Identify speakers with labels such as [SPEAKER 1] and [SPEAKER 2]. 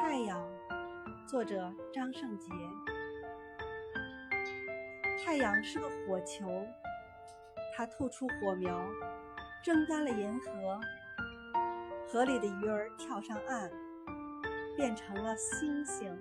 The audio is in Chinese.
[SPEAKER 1] 太阳，作者张胜杰。太阳是个火球，它吐出火苗，蒸干了银河，河里的鱼儿跳上岸，变成了星星。